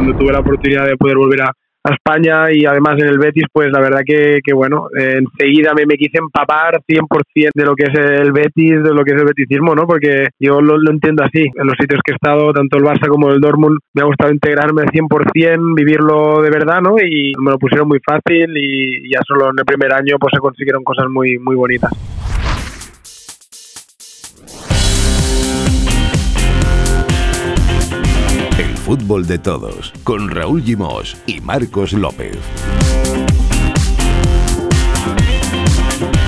cuando tuve la oportunidad de poder volver a, España y además en el Betis, pues la verdad que, que bueno, enseguida me, me quise empapar 100% de lo que es el Betis, de lo que es el betisismo, ¿no? Porque yo lo, lo entiendo así. En los sitios que he estado, tanto el Barça como el Dortmund, me ha gustado integrarme 100%, vivirlo de verdad, ¿no? Y me lo pusieron muy fácil y ya solo en el primer año pues se consiguieron cosas muy, muy bonitas. Fútbol de todos, con Raúl Gimos y Marcos López.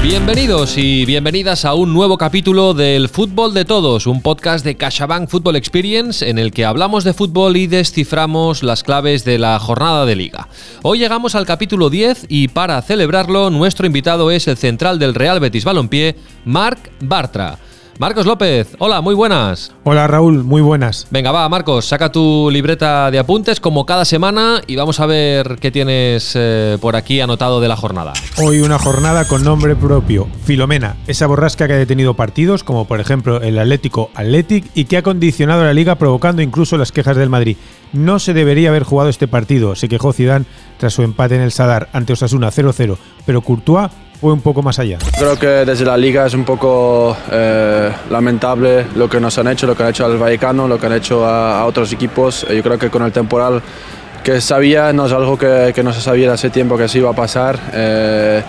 Bienvenidos y bienvenidas a un nuevo capítulo del Fútbol de Todos, un podcast de CaixaBank Football Experience en el que hablamos de fútbol y desciframos las claves de la jornada de liga. Hoy llegamos al capítulo 10 y para celebrarlo nuestro invitado es el central del Real Betis Balompié, Marc Bartra. Marcos López, hola, muy buenas. Hola Raúl, muy buenas. Venga, va, Marcos, saca tu libreta de apuntes como cada semana y vamos a ver qué tienes eh, por aquí anotado de la jornada. Hoy una jornada con nombre propio, Filomena, esa borrasca que ha detenido partidos como por ejemplo el Atlético Athletic y que ha condicionado a la liga provocando incluso las quejas del Madrid. No se debería haber jugado este partido, se quejó Zidane tras su empate en el Sadar ante Osasuna 0-0, pero Courtois fue un poco más allá. Creo que desde la liga es un poco eh, lamentable lo que nos han hecho, lo que han hecho al Vallecano, lo que han hecho a, a otros equipos. Yo creo que con el temporal que sabía, no es algo que, que no se sabía hace tiempo que se iba a pasar. Eh,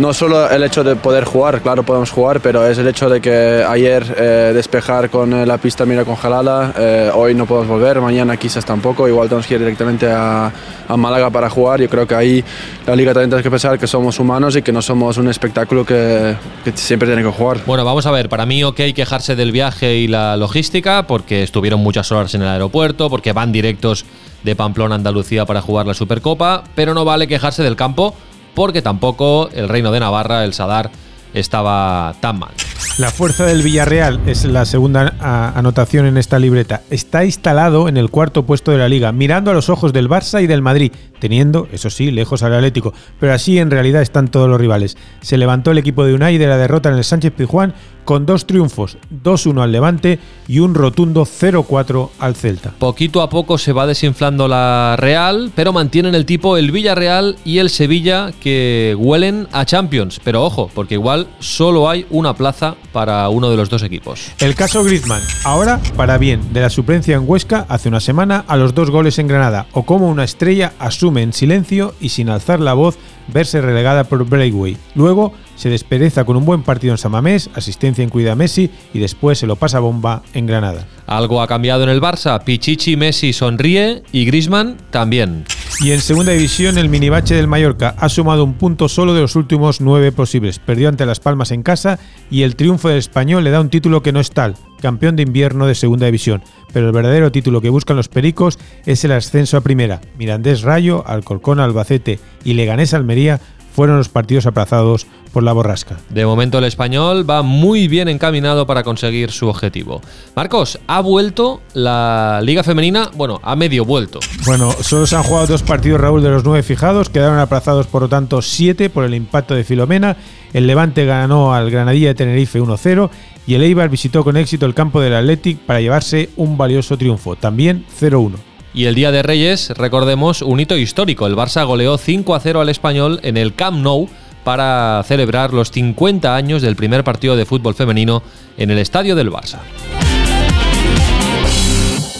no solo el hecho de poder jugar, claro, podemos jugar, pero es el hecho de que ayer eh, despejar con eh, la pista mira congelada, eh, hoy no podemos volver, mañana quizás tampoco, igual tenemos que ir directamente a, a, Málaga para jugar. Yo creo que ahí la liga también tiene que pensar que somos humanos y que no somos un espectáculo que, que siempre tiene que jugar. Bueno, vamos a ver, para mí ok quejarse del viaje y la logística, porque estuvieron muchas horas en el aeropuerto, porque van directos de Pamplona a Andalucía para jugar la Supercopa, pero no vale quejarse del campo porque tampoco el Reino de Navarra, el Sadar, estaba tan mal. La fuerza del Villarreal es la segunda anotación en esta libreta. Está instalado en el cuarto puesto de la liga, mirando a los ojos del Barça y del Madrid, teniendo, eso sí, lejos al Atlético, pero así en realidad están todos los rivales. Se levantó el equipo de Unai de la derrota en el Sánchez Pizjuán con dos triunfos, 2-1 al Levante y un rotundo 0-4 al Celta. Poquito a poco se va desinflando la Real, pero mantienen el tipo el Villarreal y el Sevilla que huelen a Champions. Pero ojo, porque igual solo hay una plaza para uno de los dos equipos. El caso Griezmann, ahora para bien, de la suplencia en Huesca hace una semana a los dos goles en Granada, o como una estrella asume en silencio y sin alzar la voz verse relegada por Breakway. Luego se despereza con un buen partido en Samamés, asistencia incluida a Messi y después se lo pasa bomba en Granada. Algo ha cambiado en el Barça, Pichichi Messi sonríe y Griezmann también. Y en segunda división el minibache del Mallorca ha sumado un punto solo de los últimos nueve posibles. Perdió ante Las Palmas en casa y el triunfo del español le da un título que no es tal, campeón de invierno de segunda división. Pero el verdadero título que buscan los pericos es el ascenso a primera. Mirandés Rayo, Alcorcón Albacete y Leganés Almería fueron los partidos aplazados por la borrasca. De momento el español va muy bien encaminado para conseguir su objetivo. Marcos, ha vuelto la Liga Femenina, bueno, ha medio vuelto. Bueno, solo se han jugado dos partidos, Raúl, de los nueve fijados, quedaron aplazados por lo tanto siete por el impacto de Filomena. El Levante ganó al Granadilla de Tenerife 1-0 y el Eibar visitó con éxito el campo del Athletic para llevarse un valioso triunfo, también 0-1. Y el Día de Reyes, recordemos, un hito histórico. El Barça goleó 5 a 0 al español en el Camp Nou para celebrar los 50 años del primer partido de fútbol femenino en el estadio del Barça.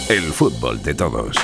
El fútbol de todos.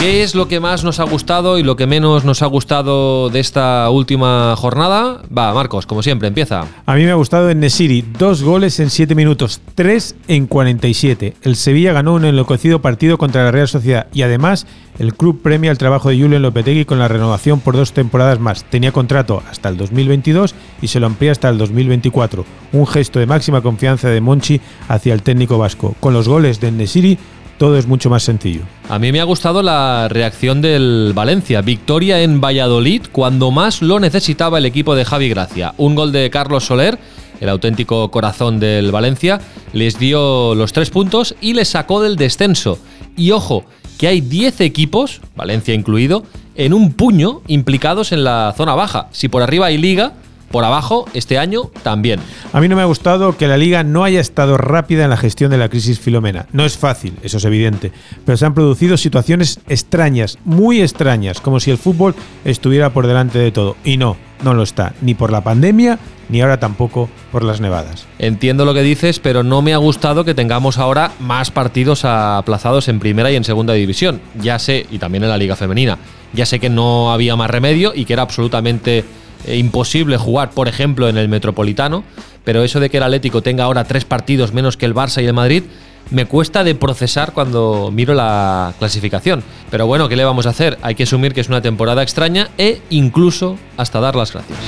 ¿Qué es lo que más nos ha gustado y lo que menos nos ha gustado de esta última jornada? Va, Marcos, como siempre, empieza. A mí me ha gustado en Nesiri, dos goles en 7 minutos, 3 en 47. El Sevilla ganó un enloquecido partido contra la Real Sociedad y además el club premia el trabajo de Julen Lopetegui con la renovación por dos temporadas más. Tenía contrato hasta el 2022 y se lo amplía hasta el 2024. Un gesto de máxima confianza de Monchi hacia el técnico vasco. Con los goles de Nesiri todo es mucho más sencillo. A mí me ha gustado la reacción del Valencia. Victoria en Valladolid cuando más lo necesitaba el equipo de Javi Gracia. Un gol de Carlos Soler, el auténtico corazón del Valencia, les dio los tres puntos y les sacó del descenso. Y ojo, que hay 10 equipos, Valencia incluido, en un puño implicados en la zona baja. Si por arriba hay liga, Por abajo, este año también. A mí no me ha gustado que la liga no haya estado rápida en la gestión de la crisis filomena. No es fácil, eso es evidente, pero se han producido situaciones extrañas, muy extrañas, como si el fútbol estuviera por delante de todo. Y no, no lo está, ni por la pandemia, ni ahora tampoco por las nevadas. Entiendo lo que dices, pero no me ha gustado que tengamos ahora más partidos aplazados en primera y en segunda división. Ya sé, y también en la liga femenina, ya sé que no había más remedio y que era absolutamente imposible jugar, por ejemplo, en el Metropolitano, pero eso de que el Atlético tenga ahora tres partidos menos que el Barça y el Madrid, me cuesta de procesar cuando miro la clasificación. Pero bueno, ¿qué le vamos a hacer? Hay que asumir que es una temporada extraña e incluso hasta dar las gracias.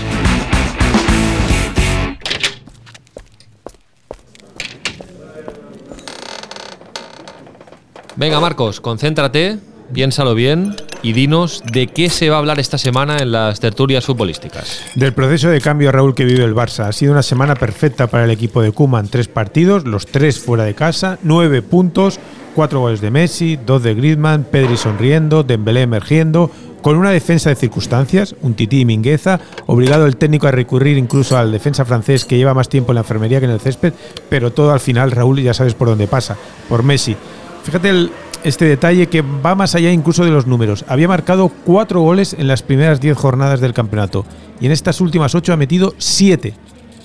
Venga, Marcos, concéntrate, piénsalo bien y dinos de qué se va a hablar esta semana en las tertulias futbolísticas. Del proceso de cambio, Raúl, que vive el Barça. Ha sido una semana perfecta para el equipo de Kuman. Tres partidos, los tres fuera de casa, nueve puntos, cuatro goles de Messi, dos de Griezmann, Pedri sonriendo, Dembélé emergiendo, con una defensa de circunstancias, un tití y Mingueza, obligado el técnico a recurrir incluso al defensa francés que lleva más tiempo en la enfermería que en el césped, pero todo al final, Raúl, ya sabes por dónde pasa, por Messi. Fíjate este detalle que va más allá incluso de los números. Había marcado cuatro goles en las primeras diez jornadas del campeonato y en estas últimas ocho ha metido siete.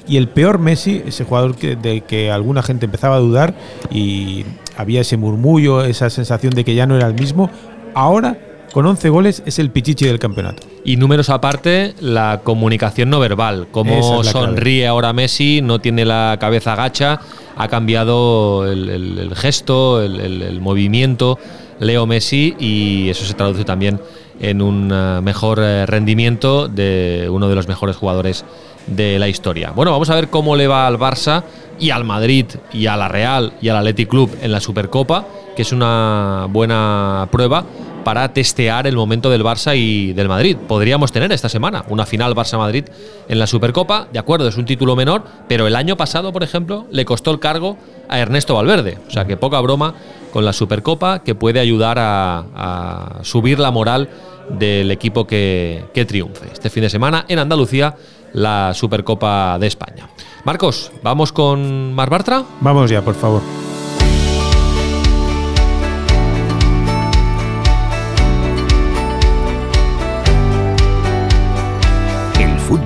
Y el peor Messi, ese jugador que, de que alguna gente empezaba a dudar y había ese murmullo, esa sensación de que ya no era el mismo, ahora con 11 goles es el pichichi del campeonato. Y números aparte, la comunicación no verbal, cómo sonríe ahora Messi, no tiene la cabeza gacha, ha cambiado el, gesto, el, movimiento Leo Messi y eso se traduce también en un eh, mejor eh, rendimiento de uno de los mejores jugadores de la historia. Bueno, vamos a ver cómo le va al Barça y al Madrid y a la Real y al Athletic Club en la Supercopa, que es una buena prueba para testear el momento del Barça y del Madrid. Podríamos tener esta semana una final Barça-Madrid en la Supercopa, de acuerdo, es un título menor, pero el año pasado, por ejemplo, le costó el cargo a Ernesto Valverde. O sea que poca broma con la Supercopa que puede ayudar a, subir la moral del equipo que, que triunfe. Este fin de semana en Andalucía, la Supercopa de España. Marcos, ¿vamos con Mar Bartra? Vamos ya, por favor.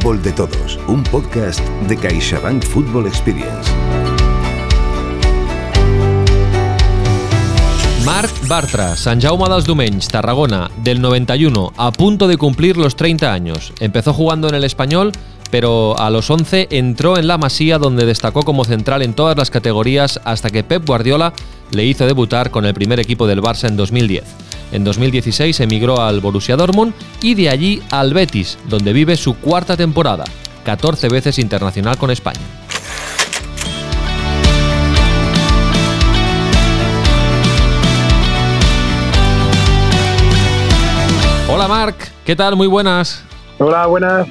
Fútbol de Todos, un podcast de CaixaBank Football Experience. Marc Bartra, San Jaume dels Domenys, Tarragona, del 91, a punto de cumplir los 30 años. Empezó jugando en el español, pero a los 11 entró en la Masía donde destacó como central en todas las categorías hasta que Pep Guardiola le hizo debutar con el primer equipo del Barça en 2010. En 2016 emigró al Borussia Dortmund y de allí al Betis, donde vive su cuarta temporada, 14 veces internacional con España. Hola Marc, ¿qué tal? Muy buenas. Hola, buenas.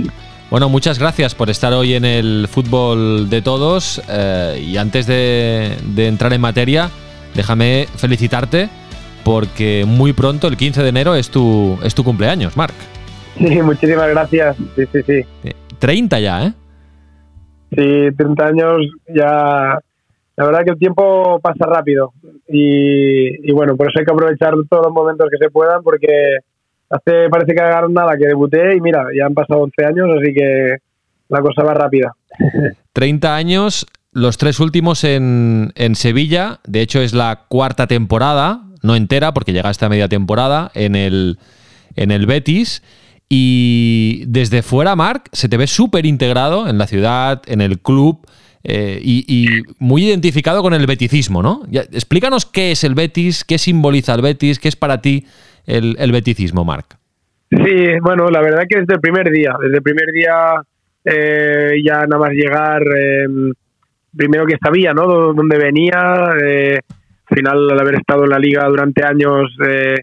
Bueno, muchas gracias por estar hoy en el fútbol de todos. Eh, y antes de, de entrar en materia, déjame felicitarte porque muy pronto, el 15 de enero, es tu, es tu cumpleaños, Marc. Sí, muchísimas gracias. Sí, sí, sí. 30 eh, ya, ¿eh? Sí, 30 años ya... La verdad que el tiempo pasa rápido y, bueno, por eso hay que aprovechar todos los momentos que se puedan porque hace parece que hagan nada que debuté y mira, ya han pasado 11 años, así que la cosa va rápida. 30 años, los tres últimos en, en Sevilla, de hecho es la cuarta temporada, no entera, porque llega esta media temporada en el, en el Betis. Y desde fuera, Marc, se te ve súper integrado en la ciudad, en el club. Eh, y, muy identificado con el beticismo, ¿no? explícanos qué es el Betis, qué simboliza el Betis, qué es para ti el, el beticismo, Marc. Sí, bueno, la verdad que desde el primer día, desde el primer día eh, ya nada más llegar, em, primero que sabía, ¿no? Dónde venía, eh, al final al haber estado en la liga durante años eh,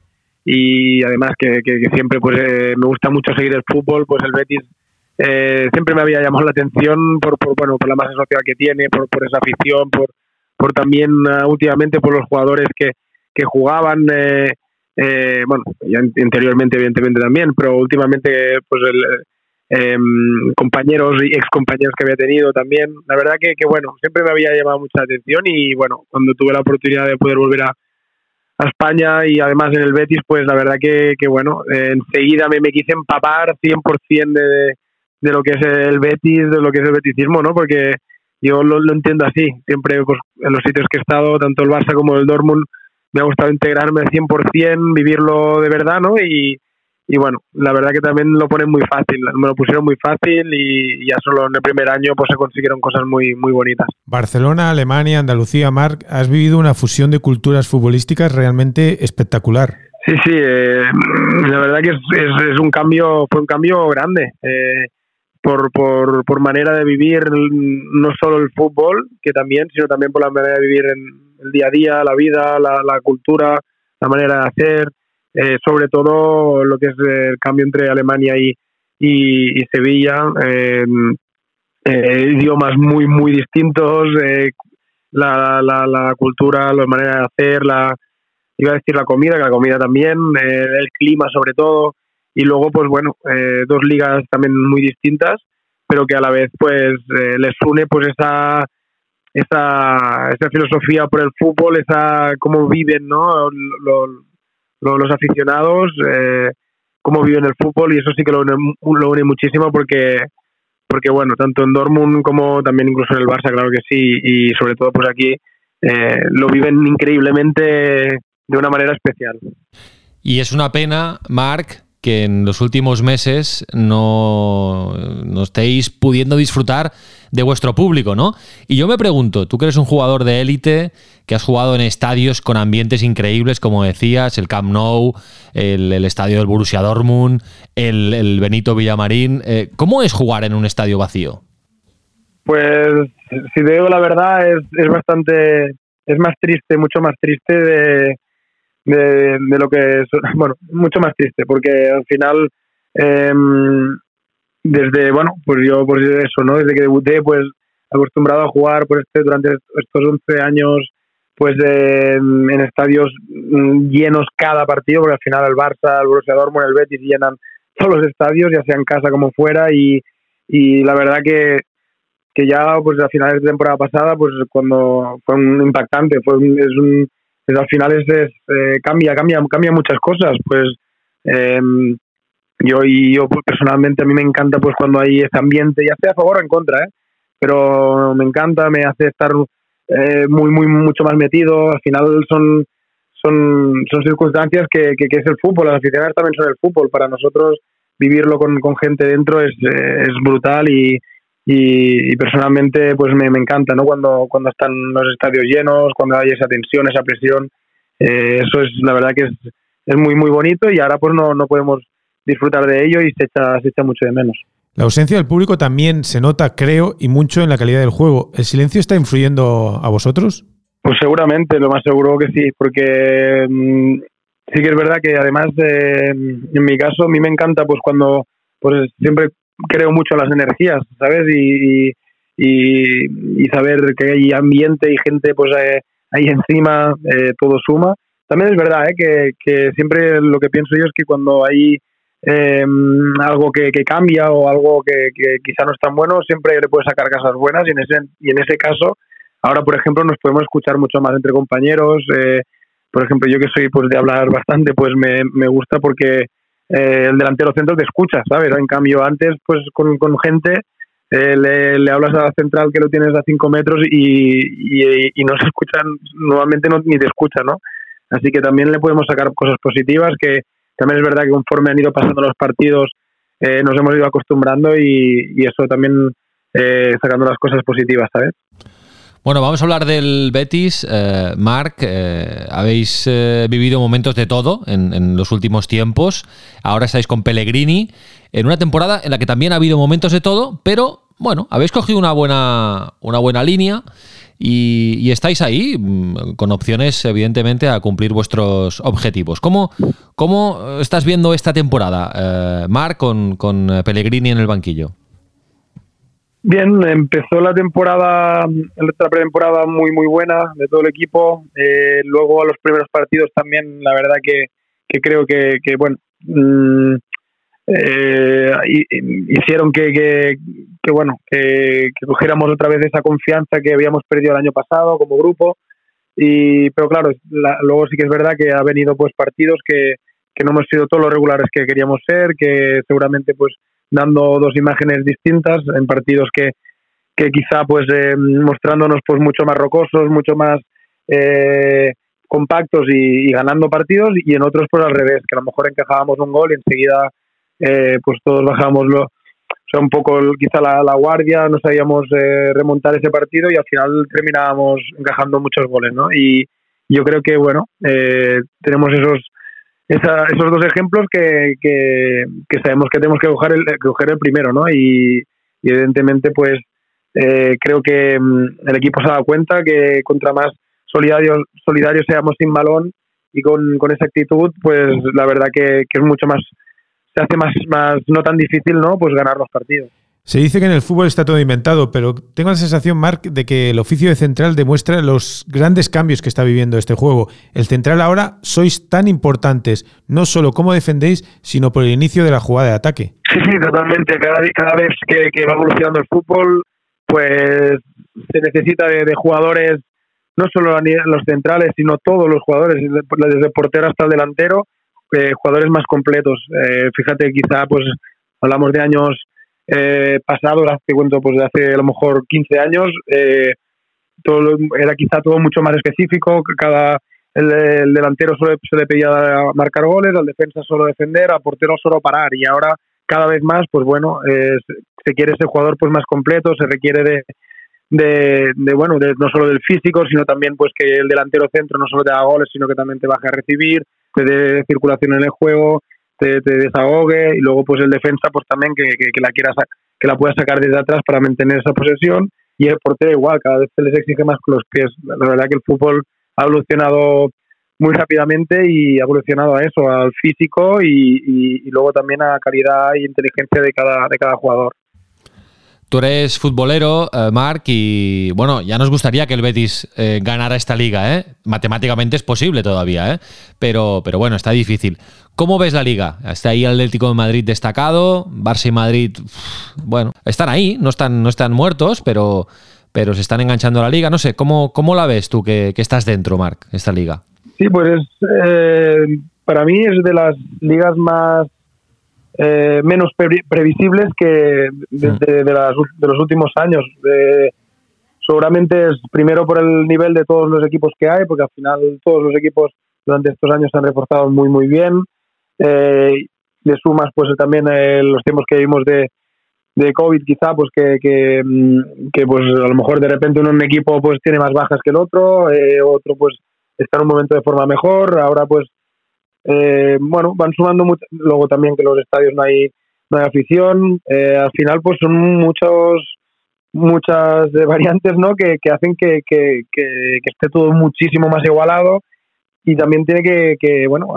y además que, siempre pues eh, me gusta mucho seguir el fútbol, pues el Betis eh, siempre me había llamado la atención por, bueno por la masa social que tiene, por, por esa afición, por, por también ah, últimamente por los jugadores que, que jugaban, bueno, ya anteriormente evidentemente también, pero últimamente pues el, em, compañeros y ex compañeros que había tenido también. La verdad que, que, bueno, siempre me había llamado mucha atención y bueno, cuando tuve la oportunidad de poder volver a, a España y además en el Betis, pues la verdad que, que bueno, enseguida me, me quise empapar 100% de, de lo que es el Betis, de lo que es el betisismo, ¿no? Porque yo lo, lo entiendo así, siempre pues, en los sitios que he estado, tanto el Barça como el Dortmund, me ha gustado integrarme al 100%, vivirlo de verdad, ¿no? Y, y bueno, la verdad que también lo ponen muy fácil, me lo pusieron muy fácil y ya solo en el primer año pues se consiguieron cosas muy, muy bonitas. Barcelona, Alemania, Andalucía, Marc, has vivido una fusión de culturas futbolísticas realmente espectacular. Sí, sí, eh, la verdad que es, es, es, un cambio, fue un cambio grande. Eh, por, por, por, manera de vivir no solo el fútbol, que también, sino también por la manera de vivir en el día a día, la vida, la, la cultura, la manera de hacer, eh, sobre todo lo que es el cambio entre Alemania y, y, Sevilla, eh, idiomas muy, muy distintos, eh, la, la, la, cultura, la manera de hacer, la, iba a decir la comida, que la comida también, eh, el clima sobre todo, y luego pues bueno dos ligas también muy distintas pero que a la vez pues les une pues esa esa, esa filosofía por el fútbol esa cómo viven no los, los aficionados eh, cómo viven el fútbol y eso sí que lo une, lo une muchísimo porque porque bueno tanto en Dortmund como también incluso en el Barça claro que sí y sobre todo pues aquí eh, lo viven increíblemente de una manera especial. Y es una pena Marc que en los últimos meses no, no, estéis pudiendo disfrutar de vuestro público, ¿no? Y yo me pregunto, tú que eres un jugador de élite, que has jugado en estadios con ambientes increíbles, como decías, el Camp Nou, el, estadio del Borussia Dortmund, el, Benito Villamarín, eh, ¿cómo es jugar en un estadio vacío? Pues, si te la verdad, es bastante, es más triste, mucho más triste de de, de, lo que es, bueno, mucho más triste, porque al final, eh, desde, bueno, pues yo, pues eso, ¿no? Desde que debuté, pues acostumbrado a jugar por este, durante estos 11 años, pues eh, en estadios llenos cada partido, porque al final el Barça, el Borussia Dortmund, el Betis llenan todos los estadios, ya sea en casa como fuera, y, y la verdad que, que ya pues a finales de temporada pasada, pues cuando fue un impactante, fue un, es un pues al final es, eh, cambia, cambia, cambia muchas cosas. Pues eh, yo y yo pues, personalmente a mí me encanta pues cuando hay ese ambiente, ya sea a favor o en contra, ¿eh? pero me encanta, me hace estar eh, muy, muy, mucho más metido. Al final son son, son circunstancias que, que, que, es el fútbol, las aficionadas también son el fútbol. Para nosotros vivirlo con, con gente dentro es, es brutal y, y, y, personalmente pues me, me, encanta no cuando cuando están los estadios llenos cuando hay esa tensión esa presión eh, eso es la verdad que es, es muy muy bonito y ahora pues no, no podemos disfrutar de ello y se echa, se echa mucho de menos. La ausencia del público también se nota creo y mucho en la calidad del juego. El silencio está influyendo a vosotros pues seguramente lo más seguro que sí porque mmm, sí que es verdad que además de, en mi caso a mí me encanta pues cuando pues siempre creo mucho las energías, ¿sabes? Y, y, y, saber que hay ambiente y gente pues eh, ahí encima, eh, todo suma. También es verdad ¿eh? que, que, siempre lo que pienso yo es que cuando hay eh, algo que, que, cambia o algo que, que, quizá no es tan bueno, siempre le puedes sacar cosas buenas y en ese, y en ese caso, ahora por ejemplo nos podemos escuchar mucho más entre compañeros. Eh, por ejemplo, yo que soy pues de hablar bastante, pues me, me gusta porque eh, el delantero centro te escucha, ¿sabes? En cambio, antes, pues con, con gente, eh, le, le, hablas a la central que lo tienes a 5 metros y, y, y, no se escuchan, nuevamente no, ni te escucha, ¿no? Así que también le podemos sacar cosas positivas, que también es verdad que conforme han ido pasando los partidos, eh, nos hemos ido acostumbrando y, y eso también eh, sacando las cosas positivas, ¿sabes? Bueno, vamos a hablar del Betis. Eh, Marc, eh, habéis eh, vivido momentos de todo en, los últimos tiempos. Ahora estáis con Pellegrini en una temporada en la que también ha habido momentos de todo, pero bueno, habéis cogido una buena, una buena línea y, estáis ahí mm, con opciones, evidentemente, a cumplir vuestros objetivos. ¿Cómo, cómo estás viendo esta temporada, Marc, con, con Pellegrini en el banquillo? Bien, empezó la temporada, la pretemporada muy muy buena de todo el equipo. Eh, luego a los primeros partidos también, la verdad que, que creo que, que bueno, mmm, eh, hicieron que, que, bueno que, cogiéramos otra vez esa confianza que habíamos perdido el año pasado como grupo y pero claro luego sí que es verdad que ha venido pues partidos que, que no hemos sido todos los regulares que queríamos ser que seguramente pues dando dos imágenes distintas en partidos que, que quizá pues eh, mostrándonos pues mucho más rocosos mucho más eh, compactos y, ganando partidos y en otros pues al revés que a lo mejor encajábamos un gol y enseguida eh, pues todos bajamos lo, o sea, un poco quizá la, guardia, no sabíamos eh, remontar ese partido y al final terminábamos encajando muchos goles, ¿no? Y yo creo que, bueno, eh, tenemos esos esos dos ejemplos que, que, sabemos que tenemos que coger el, que coger el primero, ¿no? Y, evidentemente, pues creo que mm, el equipo se ha dado cuenta que contra más solidarios, solidarios seamos sin balón y con, con esa actitud, pues la verdad que, que es mucho más se hace más, más no tan difícil, ¿no? Pues ganar los partidos. Se dice que en el fútbol está todo inventado, pero tengo la sensación, Marc, de que el oficio de central demuestra los grandes cambios que está viviendo este juego. El central ahora sois tan importantes, no solo cómo defendéis, sino por el inicio de la jugada de ataque. Sí, sí, totalmente. Cada, cada vez que, va evolucionando el fútbol, pues se necesita de, jugadores, no solo los centrales, sino todos los jugadores, desde el portero hasta el delantero, eh, jugadores más completos. Eh, fíjate, quizá pues hablamos de años eh, pasados, hace cuento pues de hace a lo mejor 15 años, eh, todo era quizá todo mucho más específico, cada el, delantero solo se le pedía marcar goles, al defensa solo defender, al portero solo parar y ahora cada vez más pues bueno, se quiere ese jugador pues más completo, se requiere de de, de, bueno, de, no solo del físico, sino también pues que el delantero centro no solo te haga goles, sino que también te baje a recibir, te dé circulación en el juego, te, desahogue y luego pues el defensa pues también que, que, la quiera que la pueda sacar desde atrás para mantener esa posesión y el portero igual, cada vez se les exige más con los pies. La verdad que el fútbol ha evolucionado muy rápidamente y ha evolucionado a eso, al físico y, y, luego también a calidad e inteligencia de cada, de cada jugador. Tú eres futbolero, eh, Marc, y bueno, ya nos gustaría que el Betis eh, ganara esta liga, ¿eh? Matemáticamente es posible todavía, ¿eh? Pero, pero bueno, está difícil. ¿Cómo ves la liga? Está ahí Atlético de Madrid destacado, Barça y Madrid, bueno, están ahí, no están, no están muertos, pero, pero se están enganchando a la liga. No sé, ¿cómo, cómo la ves tú que, que estras dentro, Marc, esta liga? Sí, pues eh, para mí es de las ligas más eh, menos previsibles que desde de, los últimos años. seguramente es primero por el nivel de todos los equipos que hay, porque al final todos los equipos durante estos años se han reforzado muy muy bien. Eh, le sumas pues también eh, los tiempos que vimos de, de COVID quizá pues que, que, mm, que, pues a lo mejor de repente un equipo pues tiene más bajas que el otro eh, otro pues está en un momento de forma mejor ahora pues eh, bueno, van sumando mucho, luego también que los estadios no hay, no hay afición, eh, al final pues son muchos muchas variantes ¿no? que, que hacen que, que, que, esté todo muchísimo más igualado y también tiene que, que bueno,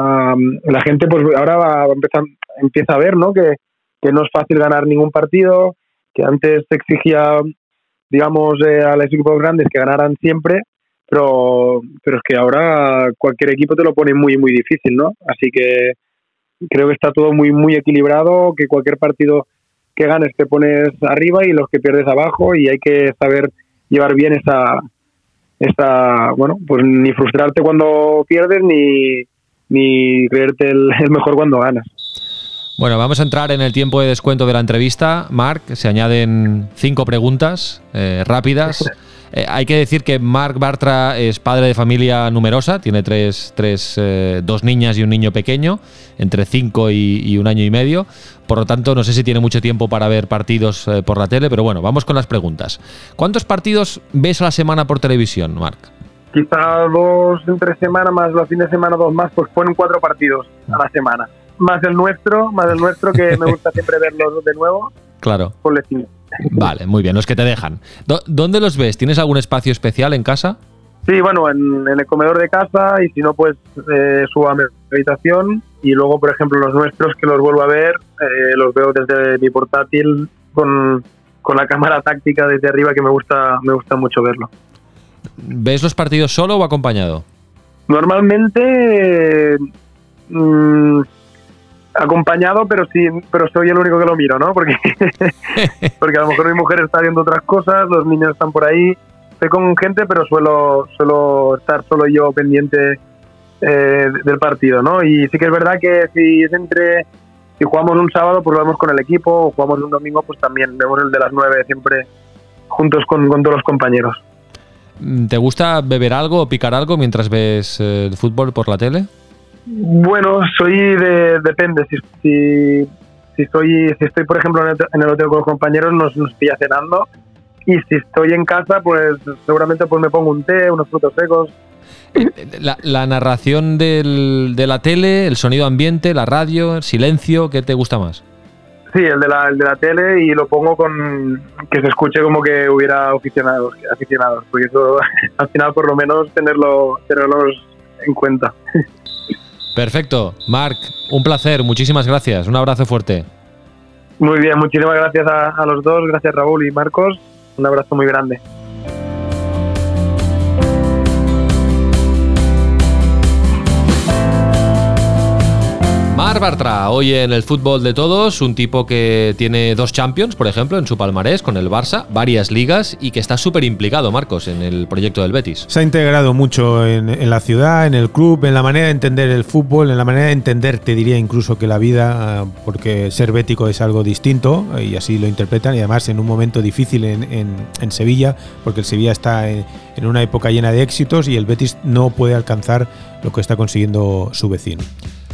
la gente pues ahora va a empezar, empieza a ver ¿no? que, que no es fácil ganar ningún partido, que antes se exigía digamos eh, a los equipos grandes que ganaran siempre pero, pero es que ahora cualquier equipo te lo pone muy, muy difícil, ¿no? Así que creo que está todo muy, muy equilibrado, que cualquier partido que ganes te pones arriba y los que pierdes abajo y hay que saber llevar bien esa, esa bueno, pues ni frustrarte cuando pierdes ni, ni creerte el, mejor cuando ganas. Bueno, vamos a entrar en el tiempo de descuento de la entrevista. Marc, se añaden cinco preguntas eh, rápidas. Eh, hay que decir que Marc Bartra es padre de familia numerosa, tiene tres, tres eh, dos niñas y un niño pequeño, entre cinco y, un año y medio. Por lo tanto, no sé si tiene mucho tiempo para ver partidos eh, por la tele, pero bueno, vamos con las preguntas. ¿Cuántos partidos ves a la semana por televisión, Marc? Quizá dos entre semana, más los fines de semana dos más, pues ponen cuatro partidos a la semana. Más el nuestro, más el nuestro, que me gusta siempre verlos de nuevo. Claro. Por cinco. Vale, muy bien, los que te dejan. ¿Dónde los ves? ¿Tienes algún espacio especial en casa? Sí, bueno, en, el comedor de casa y si no, pues eh, subo a mi habitación y luego, por ejemplo, los nuestros que los vuelvo a ver, eh, los veo desde mi portátil con, la cámara táctica desde arriba que me gusta, me gusta mucho verlo. ¿Ves los partidos solo o acompañado? Normalmente mm, acompañado, pero sí, pero soy el único que lo miro, ¿no? Porque, porque a lo mejor mi mujer está viendo otras cosas, los niños están por ahí. Estoy con gente, pero suelo, suelo estar solo yo pendiente eh, del partido, ¿no? Y sí que es verdad que si es entre si jugamos un sábado, pues lo vemos con el equipo, o jugamos un domingo, pues también vemos el de las nueve siempre juntos con, todos los compañeros. ¿Te gusta beber algo o picar algo mientras ves eh, el fútbol por la tele? Bueno, soy de, depende. Si, si, si, estoy, si estoy, por ejemplo, en el, hotel con los compañeros, nos, nos pilla cenando. Y si estoy en casa, pues seguramente pues me pongo un té, unos frutos secos, la, narración del, de la tele, el sonido ambiente, la radio, el silencio, ¿qué te gusta más? Sí, el de la, el de la tele y lo pongo con que se escuche como que hubiera aficionados, aficionados porque eso al final por lo menos tenerlo, tenerlos en cuenta. Perfecto. Marc, un placer, muchísimas gracias, un abrazo fuerte. Muy bien, muchísimas gracias a los dos, gracias Raúl y Marcos, un abrazo muy grande. Mar Bartra, hoy en el fútbol de todos, un tipo que tiene dos Champions, por ejemplo, en su palmarés con el Barça, varias ligas y que está súper implicado, Marcos, en el proyecto del Betis. Se ha integrado mucho en, la ciudad, en el club, en la manera de entender el fútbol, en la manera de entender, te diría incluso que la vida, porque ser bético es algo distinto y así lo interpretan y además en un momento difícil en, Sevilla, porque el Sevilla está en, en una época llena de éxitos y el Betis no puede alcanzar lo que está consiguiendo su vecino.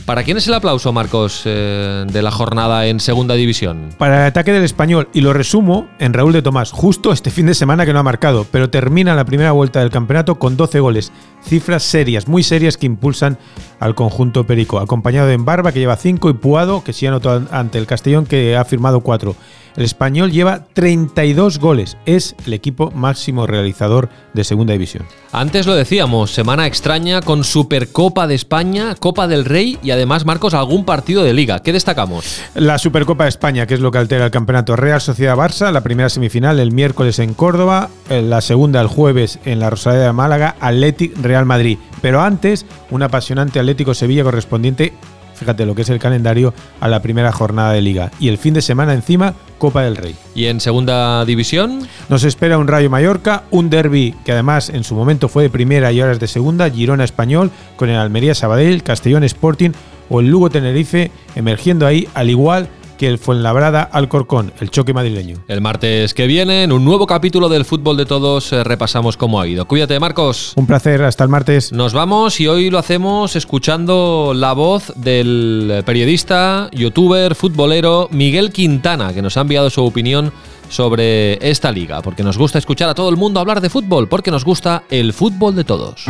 ¿Para quién es el aplauso, Marcos, eh, de la jornada en Segunda División? Para el ataque del español, y lo resumo en Raúl de Tomás, justo este fin de semana que no ha marcado, pero termina la primera vuelta del campeonato con 12 goles, cifras serias, muy serias que impulsan al conjunto perico, acompañado de Barba que lleva 5 y Puado que sí anotó ante el Castellón que ha firmado 4. El español lleva 32 goles, es el equipo máximo realizador de Segunda División. Antes lo decíamos, semana extraña con Supercopa de España, Copa del Rey y además, Marcos, algún partido de liga. ¿Qué destacamos? La Supercopa de España, que es lo que altera el campeonato. Real Sociedad Barça, la primera semifinal el miércoles en Córdoba, eh, la segunda el jueves en la Rosaleda de Málaga, Atlético Real Madrid. Pero antes, un apasionante Atlético Sevilla correspondiente fíjate lo que es el calendario, a la primera jornada de liga. Y el fin de semana encima, Copa del Rey. ¿Y en segunda división? Nos espera un Rayo Mallorca, un derby que además en su momento fue de primera y ahora es de segunda, Girona Español, con el Almería Sabadell, Castellón Sporting o el Lugo Tenerife emergiendo ahí, al igual que el Fuenlabrada Alcorcón, el choque madrileño. El martes que viene, en un nuevo capítulo del Fútbol de Todos, eh, repasamos cómo ha ido. Cuídate, Marcos. Un placer, hasta el martes. Nos vamos y hoy lo hacemos escuchando la voz del periodista, youtuber, futbolero Miguel Quintana, que nos ha enviado su opinión sobre esta liga, porque nos gusta escuchar a todo el mundo hablar de fútbol, porque nos gusta el fútbol de todos.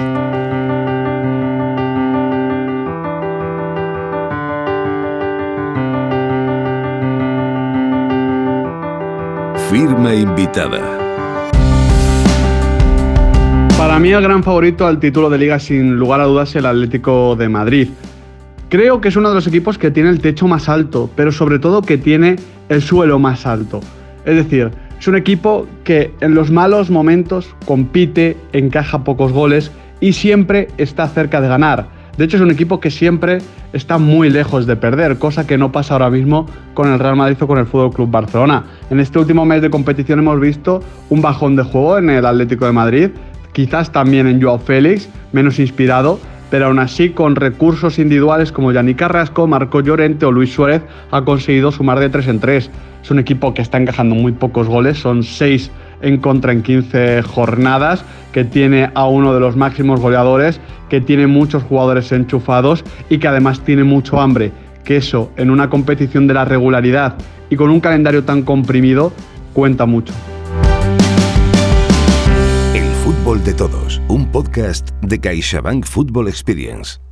Firma invitada. Para mí el gran favorito al título de liga sin lugar a dudas es el Atlético de Madrid. Creo que es uno de los equipos que tiene el techo más alto, pero sobre todo que tiene el suelo más alto. Es decir, es un equipo que en los malos momentos compite, encaja pocos goles y siempre está cerca de ganar. De hecho, es un equipo que siempre está muy lejos de perder, cosa que no pasa ahora mismo con el Real Madrid o con el Fútbol Club Barcelona. En este último mes de competición hemos visto un bajón de juego en el Atlético de Madrid, quizás también en Joao Félix, menos inspirado, pero aún así con recursos individuales como Yannick Carrasco, Marco Llorente o Luis Suárez ha conseguido sumar de 3 en 3. Es un equipo que está encajando muy pocos goles, son 6 en contra en 15 jornadas, que tiene a uno de los máximos goleadores, que tiene muchos jugadores enchufados y que además tiene mucho hambre. Que eso en una competición de la regularidad y con un calendario tan comprimido cuenta mucho. El fútbol de todos, un podcast de CaixaBank Football Experience.